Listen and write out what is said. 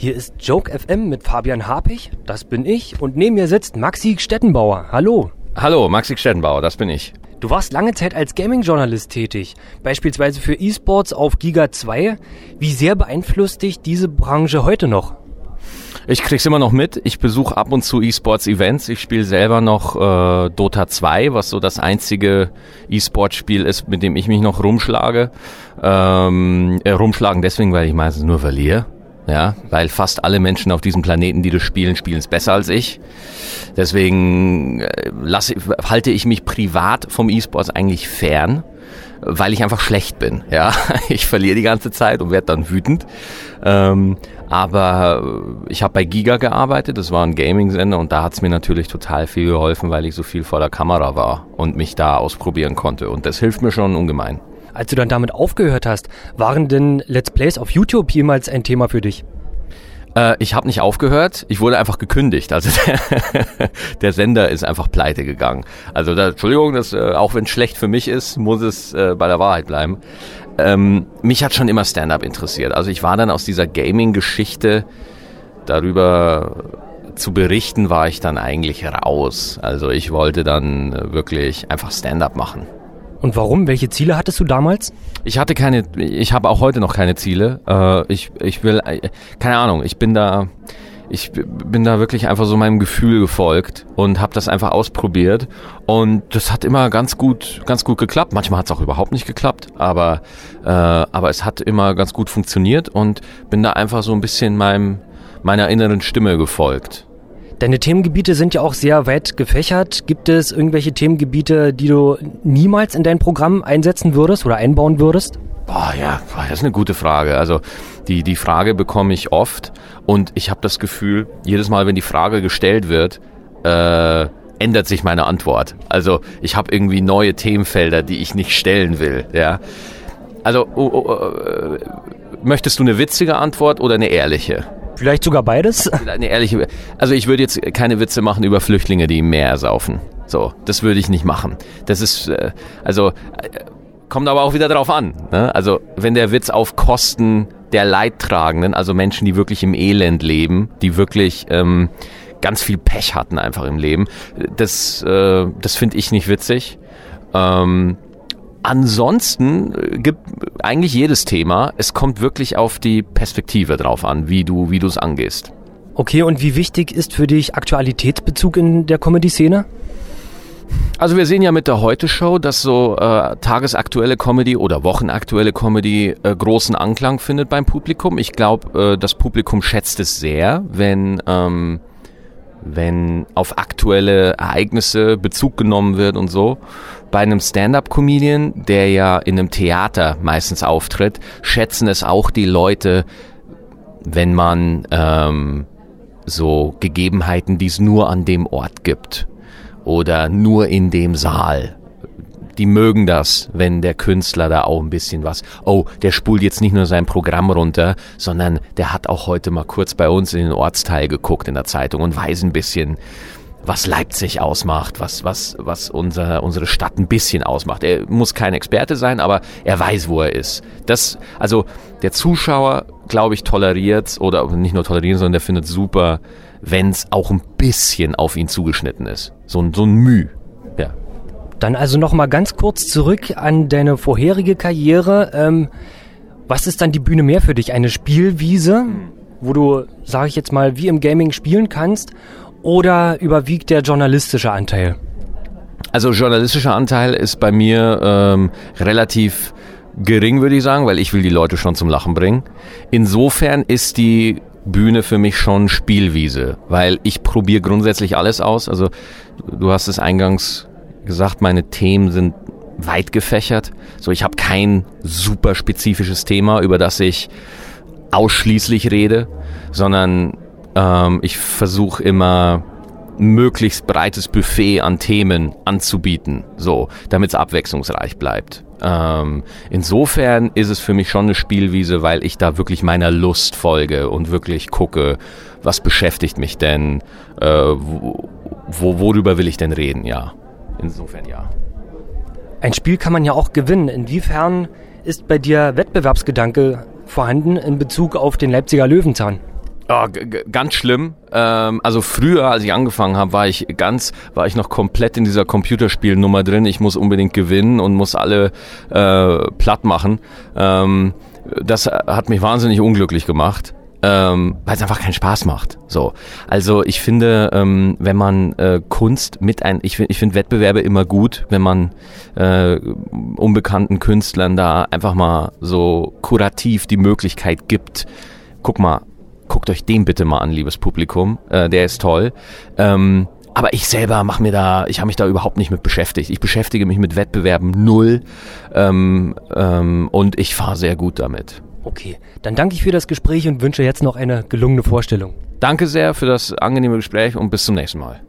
Hier ist Joke FM mit Fabian Harpich, das bin ich, und neben mir sitzt Maxi Stettenbauer. Hallo. Hallo, Maxi Stettenbauer, das bin ich. Du warst lange Zeit als Gaming-Journalist tätig, beispielsweise für E-Sports auf Giga 2. Wie sehr beeinflusst dich diese Branche heute noch? Ich krieg's immer noch mit. Ich besuche ab und zu E-Sports-Events. Ich spiele selber noch äh, Dota 2, was so das einzige E-Sport-Spiel ist, mit dem ich mich noch rumschlage. Ähm, äh, rumschlagen deswegen, weil ich meistens nur verliere ja, weil fast alle Menschen auf diesem Planeten, die das spielen, spielen es besser als ich. Deswegen äh, lasse, halte ich mich privat vom E-Sports eigentlich fern, weil ich einfach schlecht bin. Ja, ich verliere die ganze Zeit und werde dann wütend. Ähm, aber ich habe bei Giga gearbeitet, das war ein Gaming-Sender und da hat es mir natürlich total viel geholfen, weil ich so viel vor der Kamera war und mich da ausprobieren konnte. Und das hilft mir schon ungemein. Als du dann damit aufgehört hast, waren denn Let's Plays auf YouTube jemals ein Thema für dich? Äh, ich habe nicht aufgehört, ich wurde einfach gekündigt. Also der, der Sender ist einfach pleite gegangen. Also da, Entschuldigung, das, äh, auch wenn es schlecht für mich ist, muss es äh, bei der Wahrheit bleiben. Ähm, mich hat schon immer Stand-up interessiert. Also ich war dann aus dieser Gaming-Geschichte darüber zu berichten, war ich dann eigentlich raus. Also ich wollte dann wirklich einfach Stand-up machen. Und warum? Welche Ziele hattest du damals? Ich hatte keine, ich habe auch heute noch keine Ziele. Äh, ich, ich will, äh, keine Ahnung, ich bin da, ich bin da wirklich einfach so meinem Gefühl gefolgt und habe das einfach ausprobiert und das hat immer ganz gut, ganz gut geklappt. Manchmal hat es auch überhaupt nicht geklappt, aber, äh, aber es hat immer ganz gut funktioniert und bin da einfach so ein bisschen meinem, meiner inneren Stimme gefolgt. Deine Themengebiete sind ja auch sehr weit gefächert. Gibt es irgendwelche Themengebiete, die du niemals in dein Programm einsetzen würdest oder einbauen würdest? Boah, ja, das ist eine gute Frage. Also die, die Frage bekomme ich oft und ich habe das Gefühl, jedes Mal, wenn die Frage gestellt wird, äh, ändert sich meine Antwort. Also ich habe irgendwie neue Themenfelder, die ich nicht stellen will. Ja, also oh, oh, oh, möchtest du eine witzige Antwort oder eine ehrliche? Vielleicht sogar beides? Eine ehrliche, also ich würde jetzt keine Witze machen über Flüchtlinge, die im Meer saufen. So, das würde ich nicht machen. Das ist, äh, also, äh, kommt aber auch wieder drauf an. Ne? Also, wenn der Witz auf Kosten der Leidtragenden, also Menschen, die wirklich im Elend leben, die wirklich ähm, ganz viel Pech hatten einfach im Leben, das, äh, das finde ich nicht witzig. Ähm, Ansonsten äh, gibt eigentlich jedes Thema, es kommt wirklich auf die Perspektive drauf an, wie du wie du es angehst. Okay, und wie wichtig ist für dich Aktualitätsbezug in der Comedy-Szene? Also wir sehen ja mit der Heute-Show, dass so äh, tagesaktuelle Comedy oder wochenaktuelle Comedy äh, großen Anklang findet beim Publikum. Ich glaube, äh, das Publikum schätzt es sehr, wenn ähm, wenn auf aktuelle Ereignisse Bezug genommen wird und so. Bei einem Stand-up-Comedian, der ja in einem Theater meistens auftritt, schätzen es auch die Leute, wenn man ähm, so Gegebenheiten, die es nur an dem Ort gibt oder nur in dem Saal. Die mögen das, wenn der Künstler da auch ein bisschen was, oh, der spult jetzt nicht nur sein Programm runter, sondern der hat auch heute mal kurz bei uns in den Ortsteil geguckt in der Zeitung und weiß ein bisschen, was Leipzig ausmacht, was, was, was unser, unsere Stadt ein bisschen ausmacht. Er muss kein Experte sein, aber er weiß, wo er ist. Das, also, der Zuschauer, glaube ich, toleriert oder nicht nur tolerieren, sondern der findet super, wenn es auch ein bisschen auf ihn zugeschnitten ist. So, ein so ein Müh. Ja. Dann also noch mal ganz kurz zurück an deine vorherige Karriere. Ähm, was ist dann die Bühne mehr für dich? Eine Spielwiese, wo du, sage ich jetzt mal, wie im Gaming spielen kannst, oder überwiegt der journalistische Anteil? Also journalistischer Anteil ist bei mir ähm, relativ gering, würde ich sagen, weil ich will die Leute schon zum Lachen bringen. Insofern ist die Bühne für mich schon Spielwiese, weil ich probiere grundsätzlich alles aus. Also du hast es eingangs gesagt, meine Themen sind weit gefächert. So, ich habe kein super spezifisches Thema, über das ich ausschließlich rede, sondern ähm, ich versuche immer möglichst breites Buffet an Themen anzubieten, so, damit es abwechslungsreich bleibt. Ähm, insofern ist es für mich schon eine Spielwiese, weil ich da wirklich meiner Lust folge und wirklich gucke, was beschäftigt mich denn, äh, wo, worüber will ich denn reden, ja. Insofern ja. Ein Spiel kann man ja auch gewinnen. Inwiefern ist bei dir Wettbewerbsgedanke vorhanden in Bezug auf den Leipziger Löwenzahn? Ja, ganz schlimm. Ähm, also früher, als ich angefangen habe, war ich ganz, war ich noch komplett in dieser Computerspielnummer drin. Ich muss unbedingt gewinnen und muss alle äh, platt machen. Ähm, das hat mich wahnsinnig unglücklich gemacht ähm, weil es einfach keinen Spaß macht. So, also ich finde, ähm, wenn man äh, Kunst mit ein, ich finde, ich finde Wettbewerbe immer gut, wenn man äh, unbekannten Künstlern da einfach mal so kurativ die Möglichkeit gibt. Guck mal, guckt euch den bitte mal an, liebes Publikum, äh, der ist toll. Ähm, aber ich selber mache mir da, ich habe mich da überhaupt nicht mit beschäftigt. Ich beschäftige mich mit Wettbewerben null ähm, ähm, und ich fahre sehr gut damit. Okay, dann danke ich für das Gespräch und wünsche jetzt noch eine gelungene Vorstellung. Danke sehr für das angenehme Gespräch und bis zum nächsten Mal.